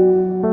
Música